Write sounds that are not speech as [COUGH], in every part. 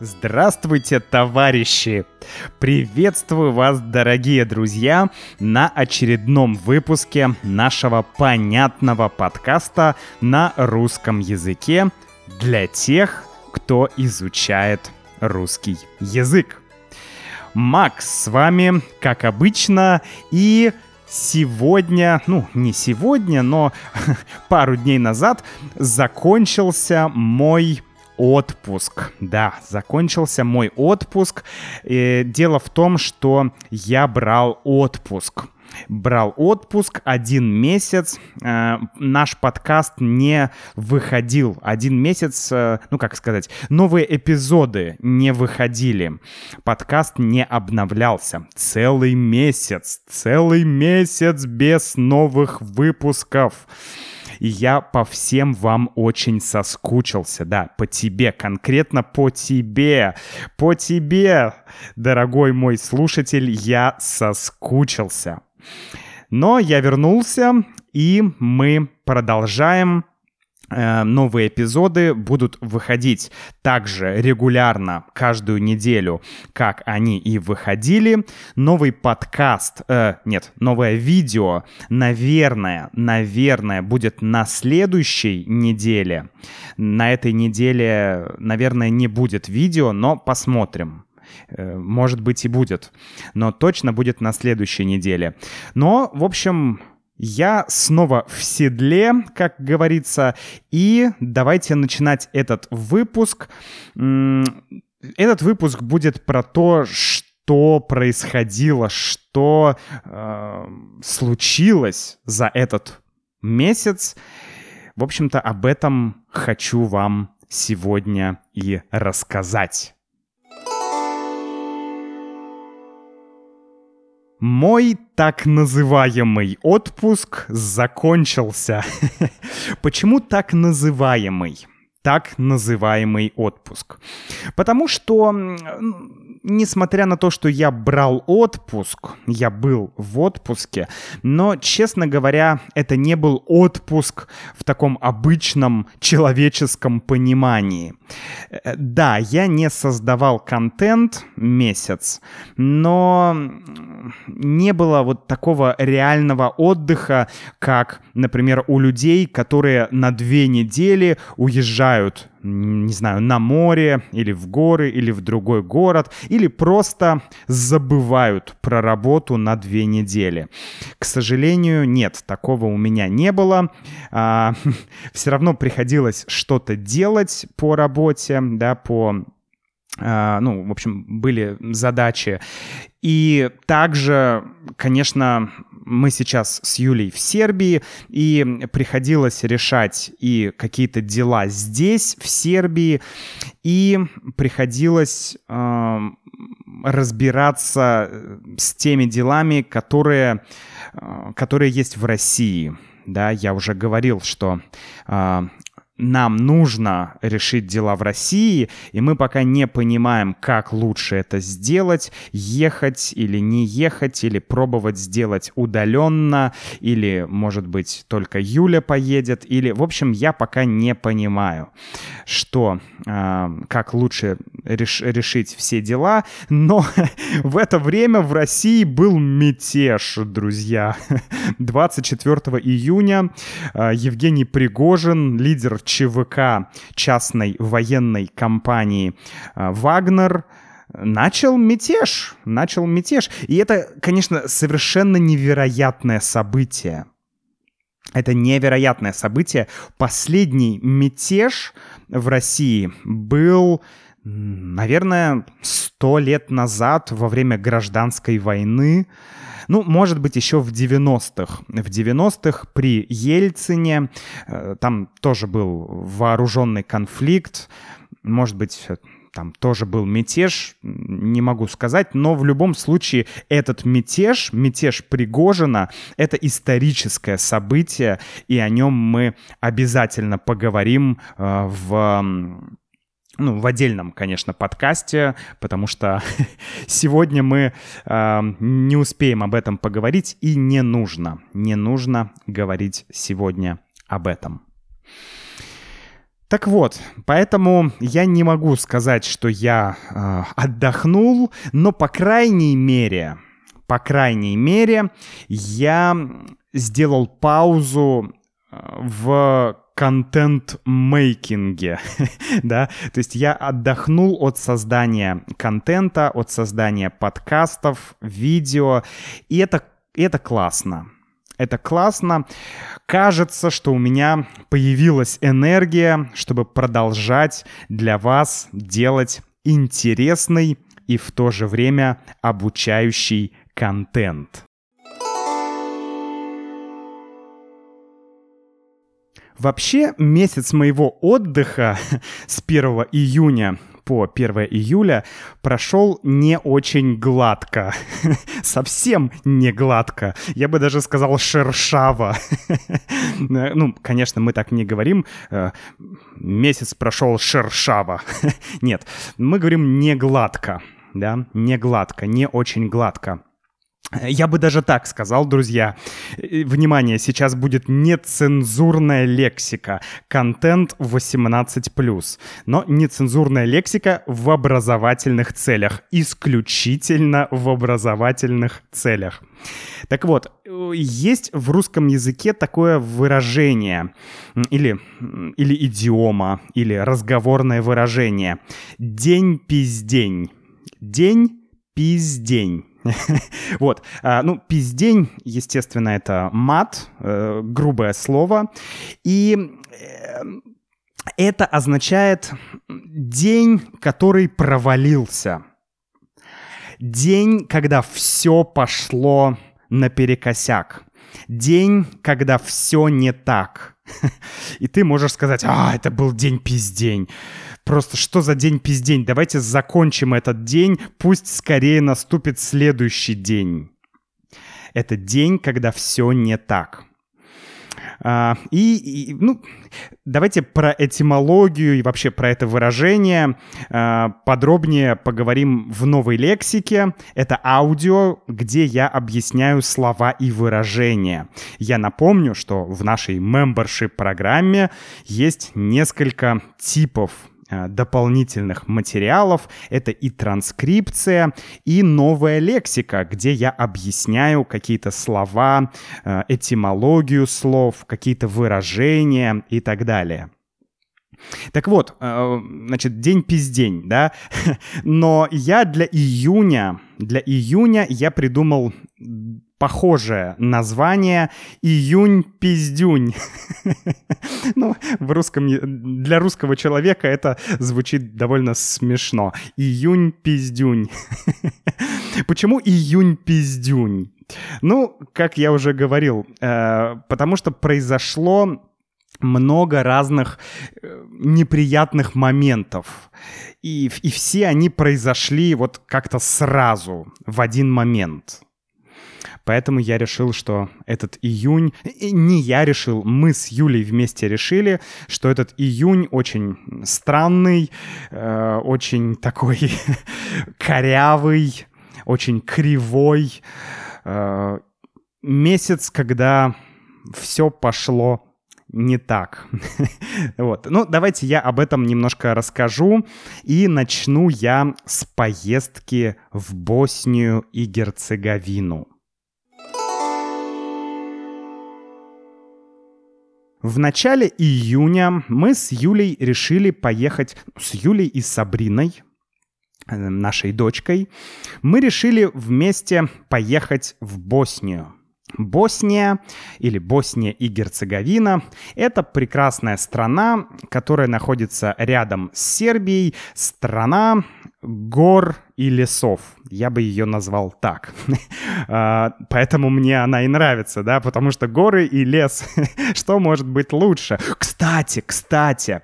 Здравствуйте, товарищи! Приветствую вас, дорогие друзья, на очередном выпуске нашего понятного подкаста на русском языке для тех, кто изучает русский язык. Макс с вами, как обычно, и сегодня, ну, не сегодня, но [LAUGHS] пару дней назад закончился мой отпуск. Да, закончился мой отпуск. И дело в том, что я брал отпуск брал отпуск один месяц. Э, наш подкаст не выходил один месяц, э, ну как сказать, новые эпизоды не выходили. Подкаст не обновлялся. Целый месяц, целый месяц без новых выпусков. И я по всем вам очень соскучился, да, по тебе, конкретно по тебе, по тебе, дорогой мой слушатель, я соскучился. Но я вернулся, и мы продолжаем новые эпизоды будут выходить также регулярно каждую неделю, как они и выходили. Новый подкаст, э, нет, новое видео, наверное, наверное, будет на следующей неделе. На этой неделе, наверное, не будет видео, но посмотрим. Э, может быть и будет, но точно будет на следующей неделе. Но, в общем, я снова в седле, как говорится, и давайте начинать этот выпуск. Этот выпуск будет про то, что происходило, что э, случилось за этот месяц. В общем-то, об этом хочу вам сегодня и рассказать. Мой так называемый отпуск закончился. [LAUGHS] Почему так называемый? Так называемый отпуск. Потому что несмотря на то, что я брал отпуск, я был в отпуске, но, честно говоря, это не был отпуск в таком обычном человеческом понимании. Э, да, я не создавал контент месяц, но не было вот такого реального отдыха, как, например, у людей, которые на две недели уезжают не знаю, на море или в горы или в другой город, или просто забывают про работу на две недели. К сожалению, нет, такого у меня не было. А, [LAUGHS] все равно приходилось что-то делать по работе, да, по а, ну, в общем, были задачи. И также, конечно, мы сейчас с Юлей в Сербии, и приходилось решать и какие-то дела здесь, в Сербии, и приходилось э, разбираться с теми делами, которые, э, которые есть в России. Да, я уже говорил, что э, нам нужно решить дела в России, и мы пока не понимаем, как лучше это сделать, ехать или не ехать, или пробовать сделать удаленно, или, может быть, только Юля поедет, или, в общем, я пока не понимаю, что, э, как лучше реш, решить все дела, но [LAUGHS] в это время в России был мятеж, друзья. [LAUGHS] 24 июня э, Евгений Пригожин, лидер ЧВК частной военной компании э, «Вагнер», начал мятеж, начал мятеж. И это, конечно, совершенно невероятное событие. Это невероятное событие. Последний мятеж в России был, наверное, сто лет назад во время гражданской войны. Ну, может быть, еще в 90-х. В 90-х при Ельцине э, там тоже был вооруженный конфликт. Может быть, там тоже был мятеж, не могу сказать, но в любом случае этот мятеж, мятеж Пригожина, это историческое событие, и о нем мы обязательно поговорим э, в ну, в отдельном, конечно, подкасте, потому что [LAUGHS] сегодня мы э, не успеем об этом поговорить, и не нужно, не нужно говорить сегодня об этом. Так вот, поэтому я не могу сказать, что я э, отдохнул, но по крайней мере, по крайней мере, я сделал паузу э, в контент-мейкинге, [LAUGHS] да, то есть я отдохнул от создания контента, от создания подкастов, видео, и это, это классно. Это классно. Кажется, что у меня появилась энергия, чтобы продолжать для вас делать интересный и в то же время обучающий контент. Вообще, месяц моего отдыха [LAUGHS] с 1 июня по 1 июля прошел не очень гладко. [LAUGHS] Совсем не гладко. Я бы даже сказал шершаво. [LAUGHS] ну, конечно, мы так не говорим. Э, месяц прошел шершаво. Нет, мы говорим не гладко. Да, не гладко, не очень гладко. Я бы даже так сказал, друзья. Внимание, сейчас будет нецензурная лексика. Контент 18+. Но нецензурная лексика в образовательных целях. Исключительно в образовательных целях. Так вот, есть в русском языке такое выражение или, или идиома, или разговорное выражение. День-пиздень. День-пиздень. [LAUGHS] вот. А, ну, пиздень, естественно, это мат, э, грубое слово. И э, это означает день, который провалился. День, когда все пошло наперекосяк. День, когда все не так. [LAUGHS] И ты можешь сказать, а, это был день пиздень. Просто что за день пиздень? Давайте закончим этот день, пусть скорее наступит следующий день. Это день, когда все не так. А, и, и, ну, давайте про этимологию и вообще про это выражение а, подробнее поговорим в новой лексике. Это аудио, где я объясняю слова и выражения. Я напомню, что в нашей membership программе есть несколько типов дополнительных материалов. Это и транскрипция, и новая лексика, где я объясняю какие-то слова, э, этимологию слов, какие-то выражения и так далее. Так вот, э, значит, день-пиздень, да? [LAUGHS] Но я для июня, для июня я придумал похожее название «Июнь-пиздюнь». [LAUGHS] ну, в русском, для русского человека это звучит довольно смешно. «Июнь-пиздюнь». [LAUGHS] Почему «Июнь-пиздюнь»? Ну, как я уже говорил, э, потому что произошло много разных э, неприятных моментов. И, и все они произошли вот как-то сразу, в один момент. Поэтому я решил, что этот июнь... Не я решил, мы с Юлей вместе решили, что этот июнь очень странный, э, очень такой [LAUGHS] корявый, очень кривой. Э, месяц, когда все пошло не так. [LAUGHS] вот. Ну, давайте я об этом немножко расскажу. И начну я с поездки в Боснию и Герцеговину. В начале июня мы с Юлей решили поехать, с Юлей и Сабриной, э, нашей дочкой, мы решили вместе поехать в Боснию. Босния или Босния и Герцеговина — это прекрасная страна, которая находится рядом с Сербией, страна гор и лесов. Я бы ее назвал так. [LAUGHS] А, поэтому мне она и нравится, да, потому что горы и лес, [LAUGHS] что может быть лучше? Кстати, кстати,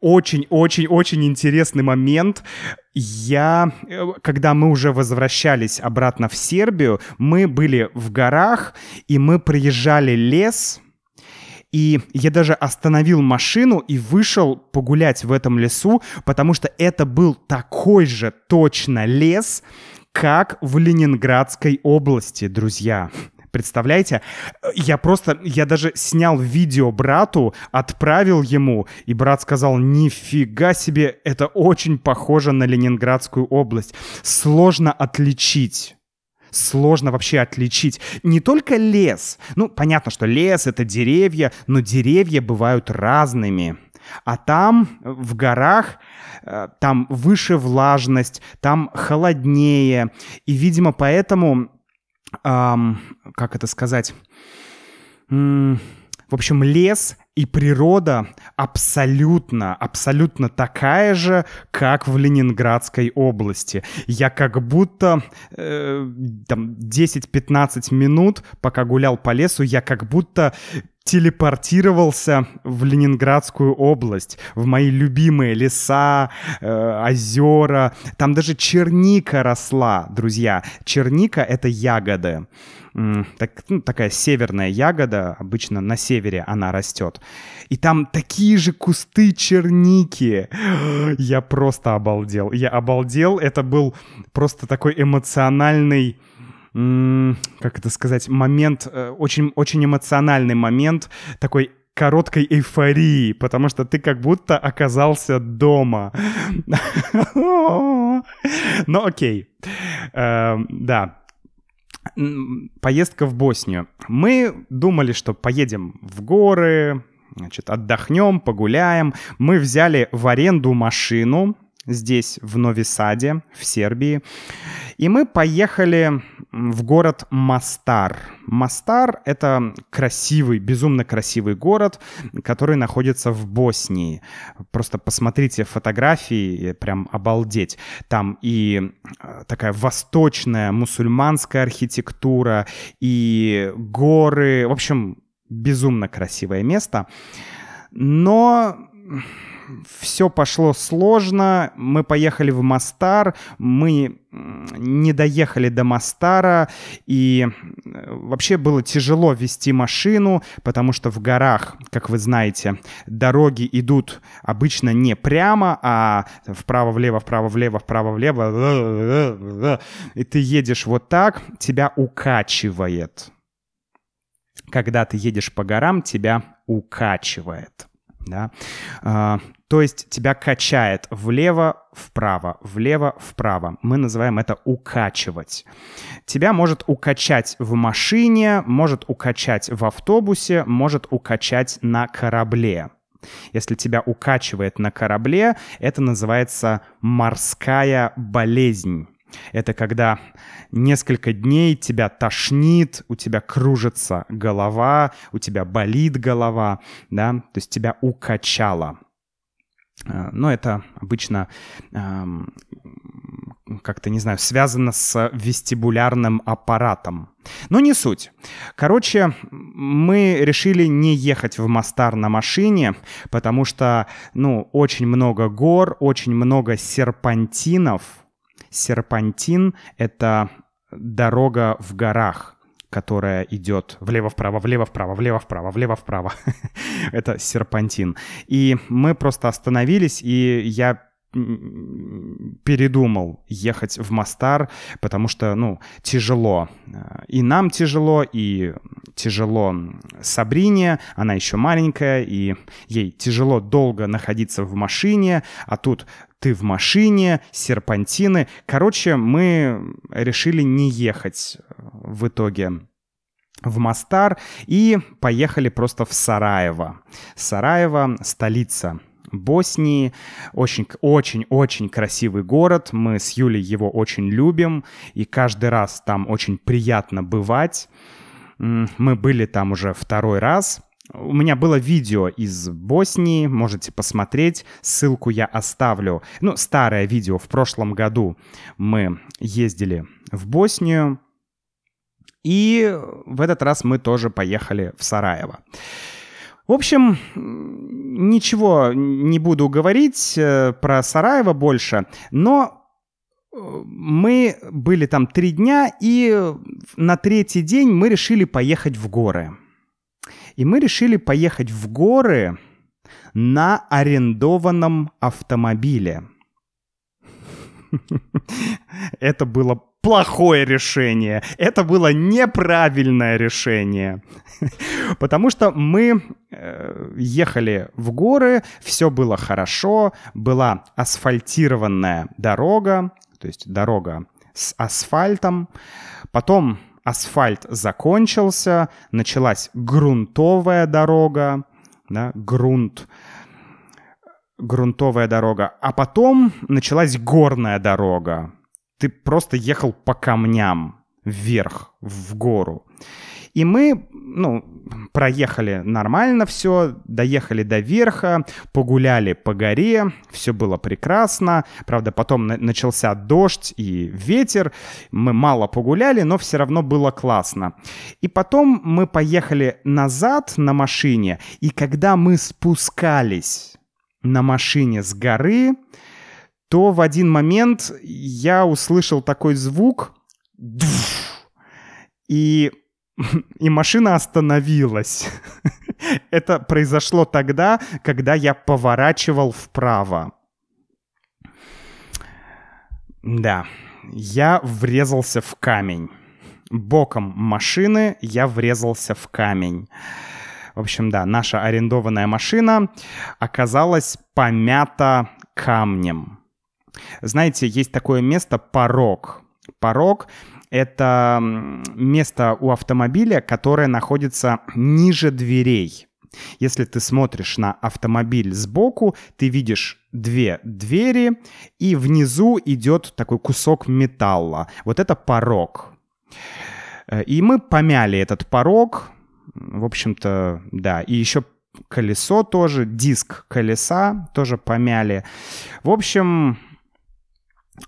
очень-очень-очень интересный момент. Я, когда мы уже возвращались обратно в Сербию, мы были в горах, и мы проезжали лес, и я даже остановил машину и вышел погулять в этом лесу, потому что это был такой же точно лес, как в Ленинградской области, друзья. Представляете? Я просто, я даже снял видео брату, отправил ему, и брат сказал, нифига себе, это очень похоже на Ленинградскую область. Сложно отличить сложно вообще отличить. Не только лес. Ну, понятно, что лес — это деревья, но деревья бывают разными. А там, в горах, э, там выше влажность, там холоднее. И, видимо, поэтому, эм, как это сказать, в общем, лес и природа абсолютно, абсолютно такая же, как в Ленинградской области. Я как будто э, там 10-15 минут, пока гулял по лесу, я как будто телепортировался в Ленинградскую область, в мои любимые леса, э, озера. Там даже черника росла, друзья. Черника — это ягоды. Так, ну, такая северная ягода, обычно на севере она растет. И там такие же кусты черники. [GASPS] Я просто обалдел. Я обалдел. Это был просто такой эмоциональный как это сказать, момент, э, очень, очень эмоциональный момент такой короткой эйфории, потому что ты как будто оказался дома. [LAUGHS] Ну окей, эм, да. Поездка в Боснию. Мы думали, что поедем в горы, значит, отдохнем, погуляем. Мы взяли в аренду машину, здесь, в Новисаде, в Сербии. И мы поехали в город Мастар. Мастар — это красивый, безумно красивый город, который находится в Боснии. Просто посмотрите фотографии, прям обалдеть. Там и э, такая восточная мусульманская архитектура, и горы. В общем, безумно красивое место. Но все пошло сложно, мы поехали в Мастар, мы не доехали до Мастара, и вообще было тяжело вести машину, потому что в горах, как вы знаете, дороги идут обычно не прямо, а вправо-влево, вправо-влево, вправо-влево, и ты едешь вот так, тебя укачивает. Когда ты едешь по горам, тебя укачивает да, а, то есть тебя качает влево-вправо, влево-вправо. Мы называем это укачивать. Тебя может укачать в машине, может укачать в автобусе, может укачать на корабле. Если тебя укачивает на корабле, это называется морская болезнь. Это когда несколько дней тебя тошнит, у тебя кружится голова, у тебя болит голова, да, то есть тебя укачало. Э, но это обычно эм, как-то, не знаю, связано с вестибулярным аппаратом. Но не суть. Короче, мы решили не ехать в Мастар на машине, потому что, ну, очень много гор, очень много серпантинов — Серпантин — это дорога в горах, которая идет влево-вправо, влево-вправо, влево-вправо, влево-вправо. [LAUGHS] это серпантин. И мы просто остановились, и я передумал ехать в Мастар, потому что, ну, тяжело. И нам тяжело, и тяжело Сабрине, она еще маленькая, и ей тяжело долго находиться в машине, а тут ты в машине, серпантины. Короче, мы решили не ехать э, в итоге в Мастар и поехали просто в Сараево. Сараево — столица Боснии. Очень-очень-очень красивый город. Мы с Юлей его очень любим. И каждый раз там очень приятно бывать. Мы были там уже второй раз. У меня было видео из Боснии, можете посмотреть, ссылку я оставлю. Ну, старое видео в прошлом году мы ездили в Боснию, и в этот раз мы тоже поехали в Сараево. В общем, ничего не буду говорить э, про Сараево больше, но э, мы были там три дня, и на третий день мы решили поехать в горы. И мы решили поехать в горы на арендованном автомобиле. [LAUGHS] Это было плохое решение. Это было неправильное решение. [LAUGHS] Потому что мы э, ехали в горы, все было хорошо, была асфальтированная дорога, то есть дорога с асфальтом. Потом асфальт закончился, началась грунтовая дорога, да, грунт, грунтовая дорога. А потом началась горная дорога. Ты просто ехал по камням вверх, в гору. И мы, ну, проехали нормально все, доехали до верха, погуляли по горе, все было прекрасно. Правда, потом начался дождь и ветер, мы мало погуляли, но все равно было классно. И потом мы поехали назад на машине, и когда мы спускались на машине с горы, то в один момент я услышал такой звук, и [LAUGHS] и машина остановилась. [LAUGHS] Это произошло тогда, когда я поворачивал вправо. Да, я врезался в камень. Боком машины я врезался в камень. В общем, да, наша арендованная машина оказалась помята камнем. Знаете, есть такое место порог. Порог это место у автомобиля, которое находится ниже дверей. Если ты смотришь на автомобиль сбоку, ты видишь две двери, и внизу идет такой кусок металла. Вот это порог. Э, и мы помяли этот порог. В общем-то, да. И еще колесо тоже, диск колеса тоже помяли. В общем,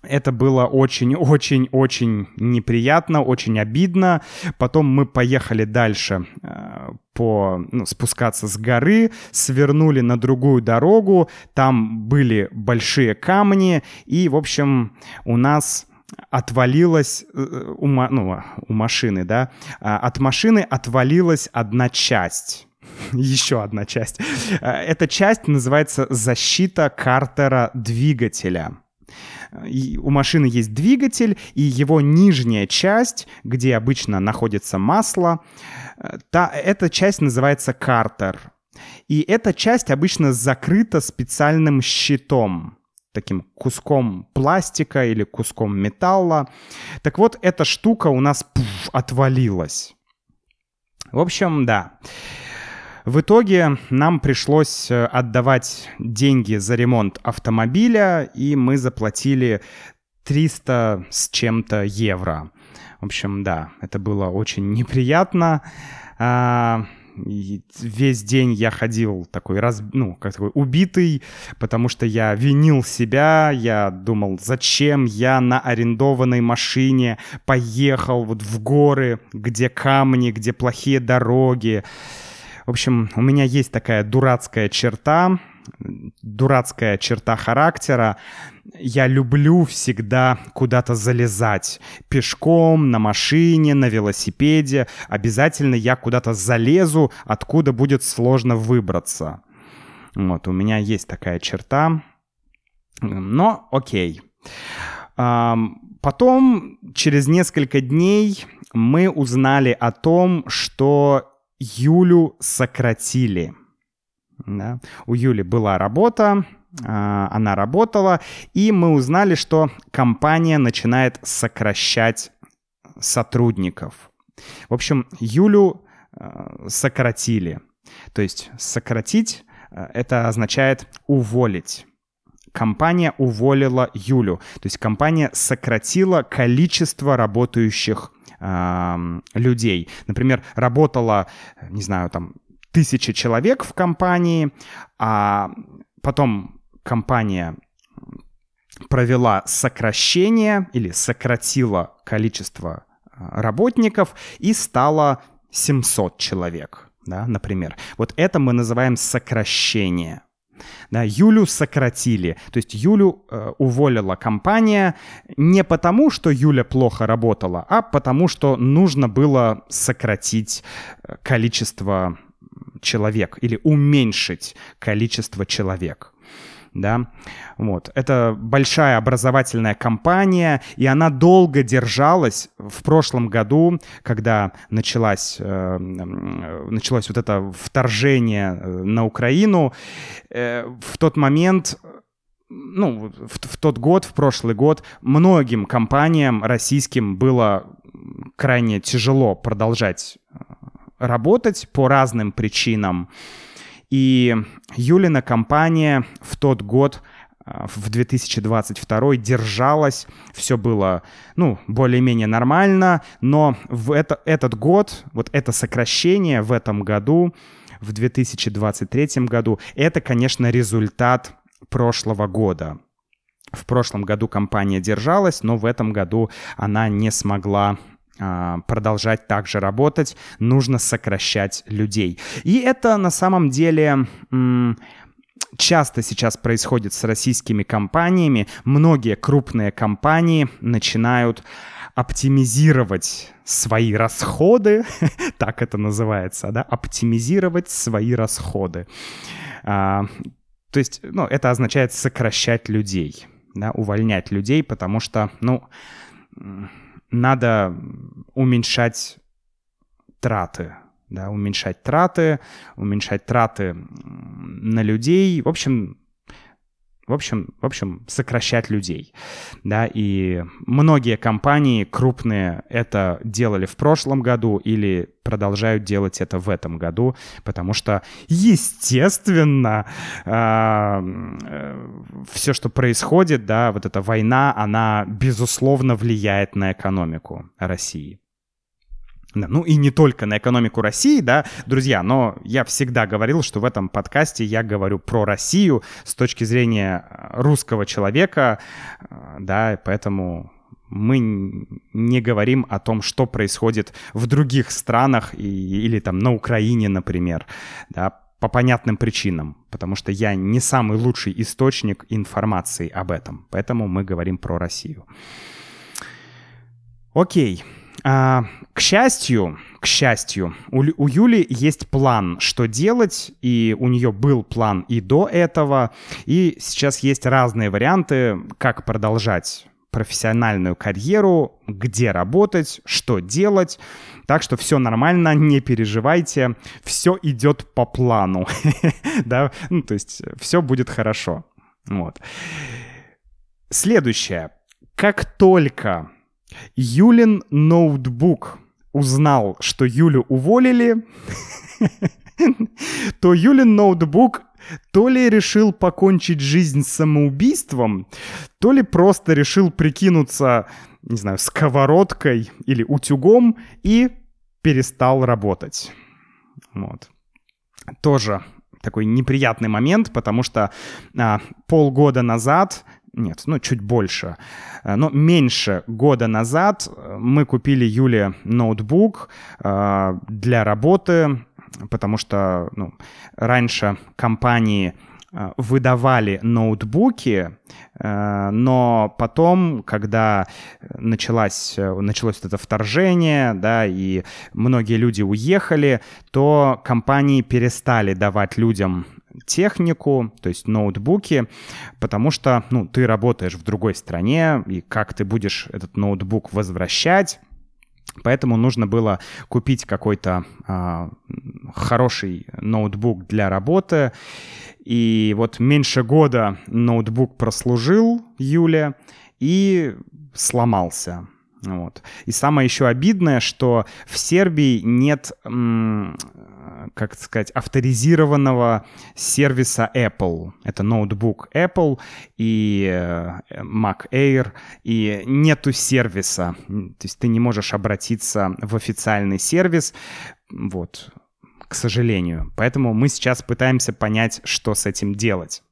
это было очень-очень-очень неприятно, очень обидно. Потом мы поехали дальше э, по, ну, спускаться с горы, свернули на другую дорогу, там были большие камни, и, в общем, у нас отвалилась э, у, ну, у машины, да, а, от машины отвалилась одна часть. [LAUGHS] Еще одна часть. Э, эта часть называется защита картера двигателя у машины есть двигатель, и его нижняя часть, где обычно находится масло, э, та, эта часть называется картер. И эта часть обычно закрыта специальным щитом, таким куском пластика или куском металла. Так вот, эта штука у нас пуф, отвалилась. В общем, да. В итоге нам пришлось э, отдавать деньги за ремонт автомобиля, и мы заплатили 300 с чем-то евро. В общем, да, это было очень [LAUGHS] неприятно. А, весь день я ходил такой, раз, ну, как такой убитый, потому что я винил себя, я думал, зачем я на арендованной машине поехал вот в горы, где камни, где плохие дороги. В общем, у меня есть такая дурацкая черта, дурацкая черта характера. Я люблю всегда куда-то залезать. Пешком, на машине, на велосипеде. Обязательно я куда-то залезу, откуда будет сложно выбраться. Вот, у меня есть такая черта. Но окей. Потом, через несколько дней, мы узнали о том, что Юлю сократили. Да? У Юли была работа, а, она работала, и мы узнали, что компания начинает сокращать сотрудников. В общем, Юлю а, сократили. То есть сократить а, это означает уволить. Компания уволила Юлю. То есть компания сократила количество работающих людей. Например, работало, не знаю, там тысяча человек в компании, а потом компания провела сокращение или сократила количество а, работников и стало 700 человек, да, например. Вот это мы называем сокращение. Да, Юлю сократили. То есть Юлю э, уволила компания не потому, что Юля плохо работала, а потому, что нужно было сократить э, количество человек или уменьшить количество человек. Да, вот. Это большая образовательная компания, и она долго держалась в прошлом году, когда началась, э, началось вот это вторжение э, на Украину. Э, в тот момент ну, в, в тот год, в прошлый год, многим компаниям российским было крайне тяжело продолжать работать по разным причинам. И Юлина компания в тот год э, в 2022 держалась, все было, ну, более-менее нормально, но в это, этот год, вот это сокращение в этом году, в 2023 году, это, конечно, результат прошлого года. В прошлом году компания держалась, но в этом году она не смогла продолжать также работать, нужно сокращать людей. И это на самом деле часто сейчас происходит с российскими компаниями. Многие крупные компании начинают оптимизировать свои расходы, [LAUGHS] так это называется, да, оптимизировать свои расходы. А, то есть, ну, это означает сокращать людей, да, увольнять людей, потому что, ну, надо уменьшать траты, да, уменьшать траты, уменьшать траты на людей. В общем, в общем, в общем, сокращать людей, да, и многие компании крупные это делали в прошлом году или продолжают делать это в этом году, потому что, естественно, а, все, что происходит, да, вот эта война, она, безусловно, влияет на экономику России. Ну и не только на экономику России, да, друзья, но я всегда говорил, что в этом подкасте я говорю про Россию с точки зрения э, русского человека, э, да, поэтому мы не говорим о том, что происходит в других странах и, или там на Украине, например, да, по понятным причинам, потому что я не самый лучший источник информации об этом, поэтому мы говорим про Россию. Окей. А, к счастью, к счастью, у, у Юли есть план, что делать, и у нее был план и до этого, и сейчас есть разные варианты, как продолжать профессиональную карьеру, где работать, что делать. Так что все нормально, не переживайте, все идет по плану, [LAUGHS] да, ну, то есть все будет хорошо. Вот. Следующее. Как только Юлин ноутбук узнал, что Юлю уволили, [LAUGHS] то Юлин ноутбук то ли решил покончить жизнь самоубийством, то ли просто решил прикинуться, не знаю, сковородкой или утюгом и перестал работать. Вот. Тоже такой неприятный момент, потому что а, полгода назад нет, ну чуть больше, э, но меньше года назад э, мы купили Юле ноутбук э, для работы, потому что ну, раньше компании выдавали ноутбуки, но потом, когда началось, началось это вторжение, да, и многие люди уехали, то компании перестали давать людям технику, то есть ноутбуки, потому что, ну, ты работаешь в другой стране, и как ты будешь этот ноутбук возвращать, Поэтому нужно было купить какой-то э, хороший ноутбук для работы. И вот меньше года ноутбук прослужил Юля и сломался. Вот. И самое еще обидное, что в Сербии нет, как сказать, авторизированного сервиса Apple. Это ноутбук Apple и э, Mac Air, и нету сервиса. То есть ты не можешь обратиться в официальный сервис. Вот, к сожалению. Поэтому мы сейчас пытаемся понять, что с этим делать.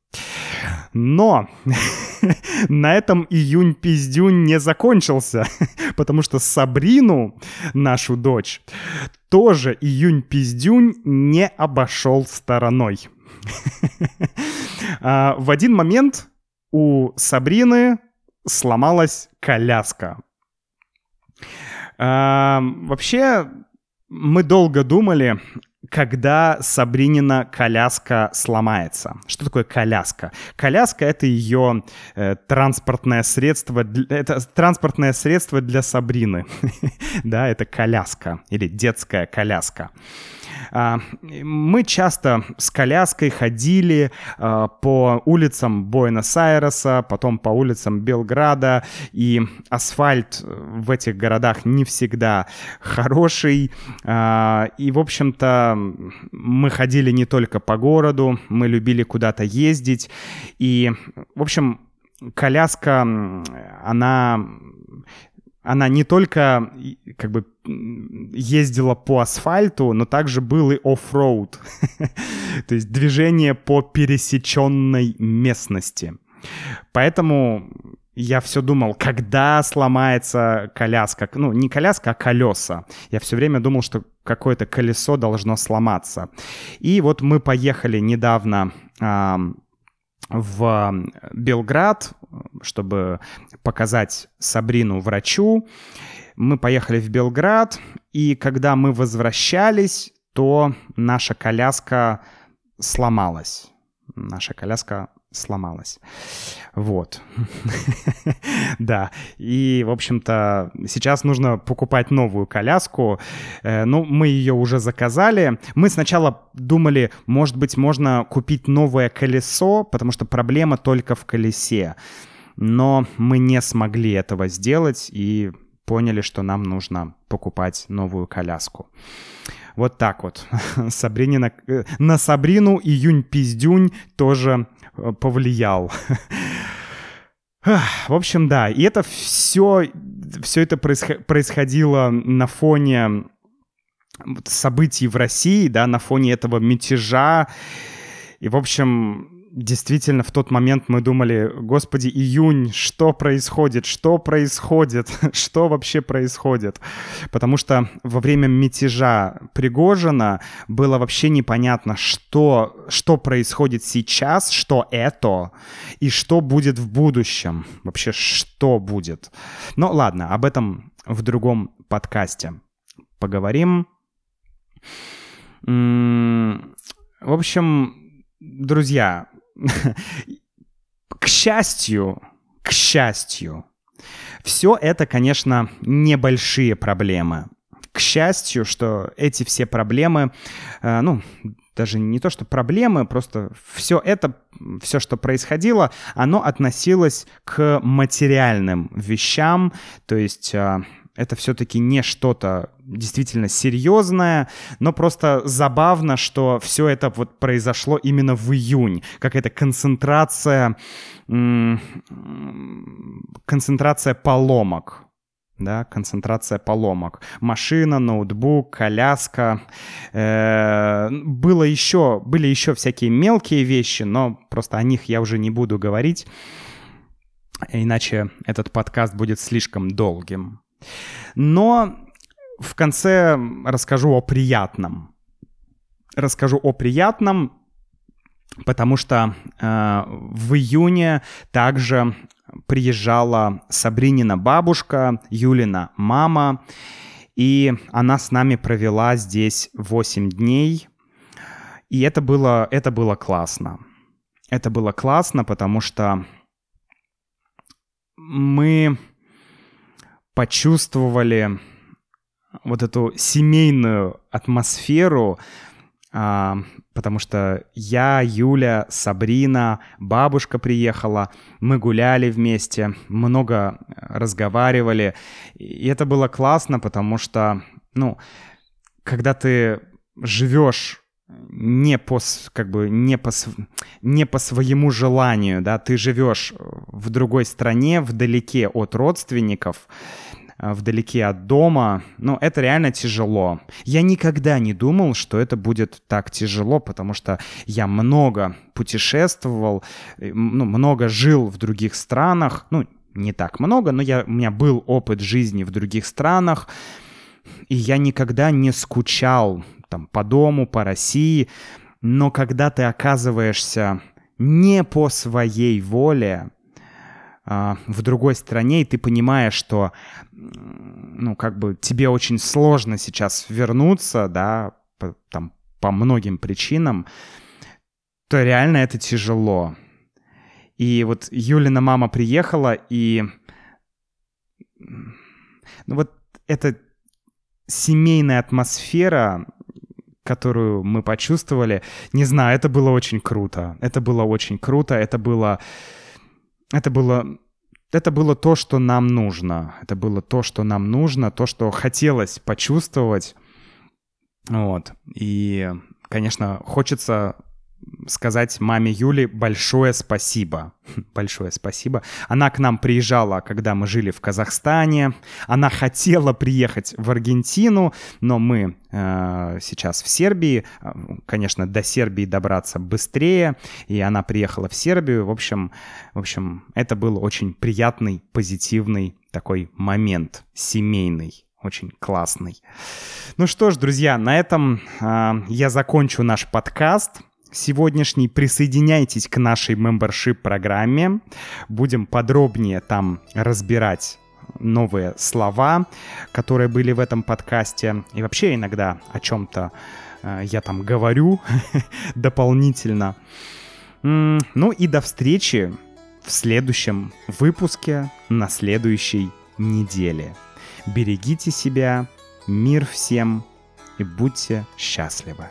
Но [LAUGHS] на этом июнь-пиздюнь не закончился, [LAUGHS] потому что Сабрину, нашу дочь, тоже июнь-пиздюнь не обошел стороной. [LAUGHS] А, в один момент у Сабрины сломалась коляска. А, вообще, мы долго думали, когда Сабринина коляска сломается. Что такое коляска? Коляска — это ее э, транспортное средство, это транспортное средство для Сабрины. [LAUGHS] да, это коляска или детская коляска. А, мы часто с коляской ходили а, по улицам Буэнос-Айреса, потом по улицам Белграда, и асфальт в этих городах не всегда хороший. А, и, в общем-то, мы ходили не только по городу, мы любили куда-то ездить. И, в общем, коляска, она она не только как бы ездила по асфальту, но также был и оффроуд, [LAUGHS] то есть движение по пересеченной местности. Поэтому я все думал, когда сломается коляска, ну не коляска, а колеса. Я все время думал, что какое-то колесо должно сломаться. И вот мы поехали недавно в Белград, чтобы показать Сабрину врачу. Мы поехали в Белград, и когда мы возвращались, то наша коляска сломалась. Наша коляска сломалась. Вот. [LAUGHS] да. И, в общем-то, сейчас нужно покупать новую коляску. Э, ну, мы ее уже заказали. Мы сначала думали, может быть, можно купить новое колесо, потому что проблема только в колесе. Но мы не смогли этого сделать и поняли, что нам нужно покупать новую коляску. Вот так вот. [LAUGHS] Сабринина, э, на Сабрину июнь-пиздюнь тоже Э, повлиял. [LAUGHS] В общем, да, и это все, все это происходило на фоне событий в России, да, на фоне этого мятежа. И, в общем, действительно в тот момент мы думали, господи, июнь, что происходит, что происходит, [LAUGHS] что вообще происходит? Потому что во время мятежа Пригожина было вообще непонятно, что, что происходит сейчас, что это, и что будет в будущем. Вообще, что будет. Но ладно, об этом в другом подкасте поговорим. В общем, друзья, [LAUGHS] к счастью, к счастью, все это, конечно, небольшие проблемы. К счастью, что эти все проблемы, э, ну, даже не то, что проблемы, просто все это, все, что происходило, оно относилось к материальным вещам, то есть э, это все-таки не что-то действительно серьезное, но просто забавно, что все это вот произошло именно в июнь. Какая-то концентрация, концентрация поломок. Да, концентрация поломок. Машина, ноутбук, коляска. Э, было еще, были еще всякие мелкие вещи, но просто о них я уже не буду говорить, иначе этот подкаст будет слишком долгим. Но в конце расскажу о приятном. Расскажу о приятном, потому что э, в июне также приезжала Сабринина бабушка, Юлина мама, и она с нами провела здесь 8 дней. И это было, это было классно. Это было классно, потому что мы почувствовали вот эту семейную атмосферу, а, потому что я, Юля, Сабрина, бабушка приехала, мы гуляли вместе, много разговаривали, и это было классно, потому что, ну, когда ты живешь не по, как бы, не по, не по своему желанию, да, ты живешь в другой стране, вдалеке от родственников, э, вдалеке от дома, ну, это реально тяжело. Я никогда не думал, что это будет так тяжело, потому что я много путешествовал, э, ну, много жил в других странах, ну, не так много, но я, у меня был опыт жизни в других странах, и я никогда не скучал там, по дому, по России, но когда ты оказываешься не по своей воле а, в другой стране, и ты понимаешь, что ну, как бы тебе очень сложно сейчас вернуться, да, по, там, по многим причинам, то реально это тяжело. И вот Юлина мама приехала, и ну вот эта семейная атмосфера, которую мы почувствовали, не знаю, это было очень круто. Это было очень круто, это было... Это было это было то, что нам нужно. Это было то, что нам нужно, то, что хотелось почувствовать. Вот. И, конечно, хочется сказать маме Юли большое спасибо. Большое спасибо. Она к нам приезжала, когда мы жили в Казахстане. Она хотела приехать в Аргентину, но мы э, сейчас в Сербии. Конечно, до Сербии добраться быстрее. И она приехала в Сербию. В общем, в общем, это был очень приятный, позитивный такой момент семейный очень классный. Ну что ж, друзья, на этом э, я закончу наш подкаст сегодняшний. Присоединяйтесь к нашей membership программе. Будем подробнее там разбирать новые слова, которые были в этом подкасте. И вообще иногда о чем-то э, я там говорю [LAUGHS] дополнительно. Ну и до встречи в следующем выпуске на следующей неделе. Берегите себя, мир всем и будьте счастливы.